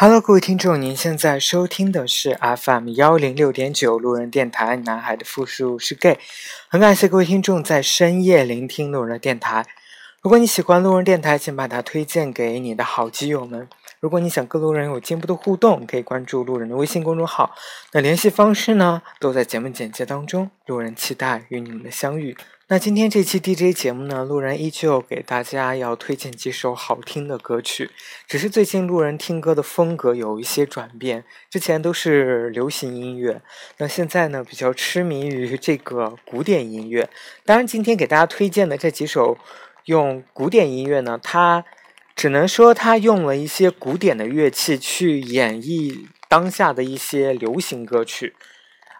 Hello，各位听众，您现在收听的是 FM 幺零六点九路人电台。男孩的复数是 gay，很感谢各位听众在深夜聆听路人的电台。如果你喜欢路人电台，请把它推荐给你的好基友们。如果你想跟路人有进一步的互动，可以关注路人的微信公众号。那联系方式呢，都在节目简介当中。路人期待与你们的相遇。那今天这期 DJ 节目呢，路人依旧给大家要推荐几首好听的歌曲。只是最近路人听歌的风格有一些转变，之前都是流行音乐，那现在呢比较痴迷于这个古典音乐。当然，今天给大家推荐的这几首用古典音乐呢，它只能说他用了一些古典的乐器去演绎当下的一些流行歌曲。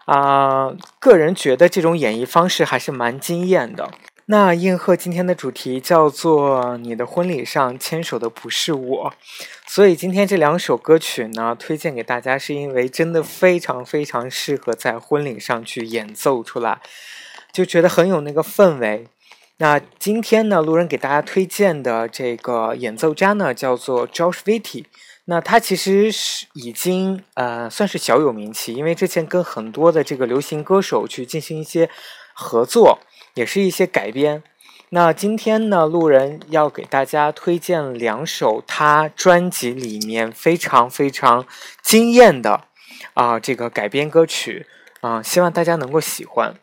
啊，个人觉得这种演绎方式还是蛮惊艳的。那应和今天的主题叫做“你的婚礼上牵手的不是我”，所以今天这两首歌曲呢，推荐给大家，是因为真的非常非常适合在婚礼上去演奏出来，就觉得很有那个氛围。那今天呢，路人给大家推荐的这个演奏家呢，叫做 Josh Vitti。那他其实是已经呃算是小有名气，因为之前跟很多的这个流行歌手去进行一些合作，也是一些改编。那今天呢，路人要给大家推荐两首他专辑里面非常非常惊艳的啊这个改编歌曲啊，希望大家能够喜欢。